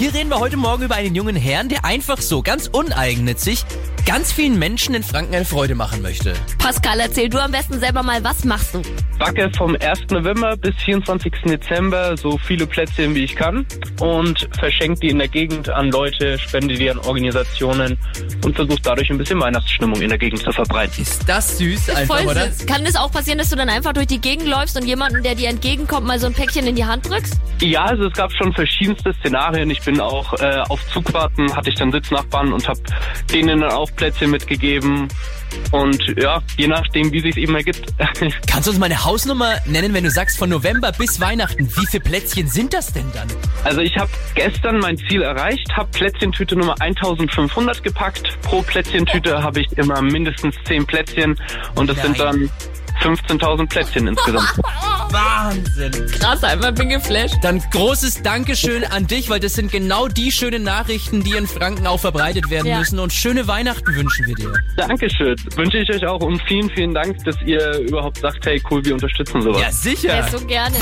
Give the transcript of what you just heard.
Hier reden wir heute Morgen über einen jungen Herrn, der einfach so, ganz uneigennützig, ganz vielen Menschen in Franken eine Freude machen möchte. Pascal, erzähl du am besten selber mal, was machst du? backe vom 1. November bis 24. Dezember so viele Plätzchen wie ich kann und verschenke die in der Gegend an Leute, spende die an Organisationen und versuche dadurch ein bisschen Weihnachtsstimmung in der Gegend zu verbreiten. Ist das süß einfach, Voll oder? süß. Kann es auch passieren, dass du dann einfach durch die Gegend läufst und jemanden, der dir entgegenkommt, mal so ein Päckchen in die Hand drückst? Ja, also es gab schon verschiedenste Szenarien. Ich bin auch äh, auf Zugfahrten, hatte ich dann Sitznachbarn und habe denen dann auch Plätzchen mitgegeben. Und ja, je nachdem, wie sich eben ergibt. Kannst du uns mal eine Hausnummer nennen, wenn du sagst von November bis Weihnachten? Wie viele Plätzchen sind das denn dann? Also ich habe gestern mein Ziel erreicht, habe Plätzchentüte Nummer 1500 gepackt. Pro Plätzchentüte habe ich immer mindestens 10 Plätzchen und das sind Nein. dann 15.000 Plätzchen insgesamt. Wahnsinn. Krass, einfach bin geflasht. Dann großes Dankeschön an dich, weil das sind genau die schönen Nachrichten, die in Franken auch verbreitet werden Ja. müssen. Und schöne Weihnachten wünschen wir dir. Dankeschön. Wünsche ich euch auch und vielen, vielen Dank, dass ihr überhaupt sagt, hey cool, wir unterstützen sowas. Ja, sicher. Ja, so gerne.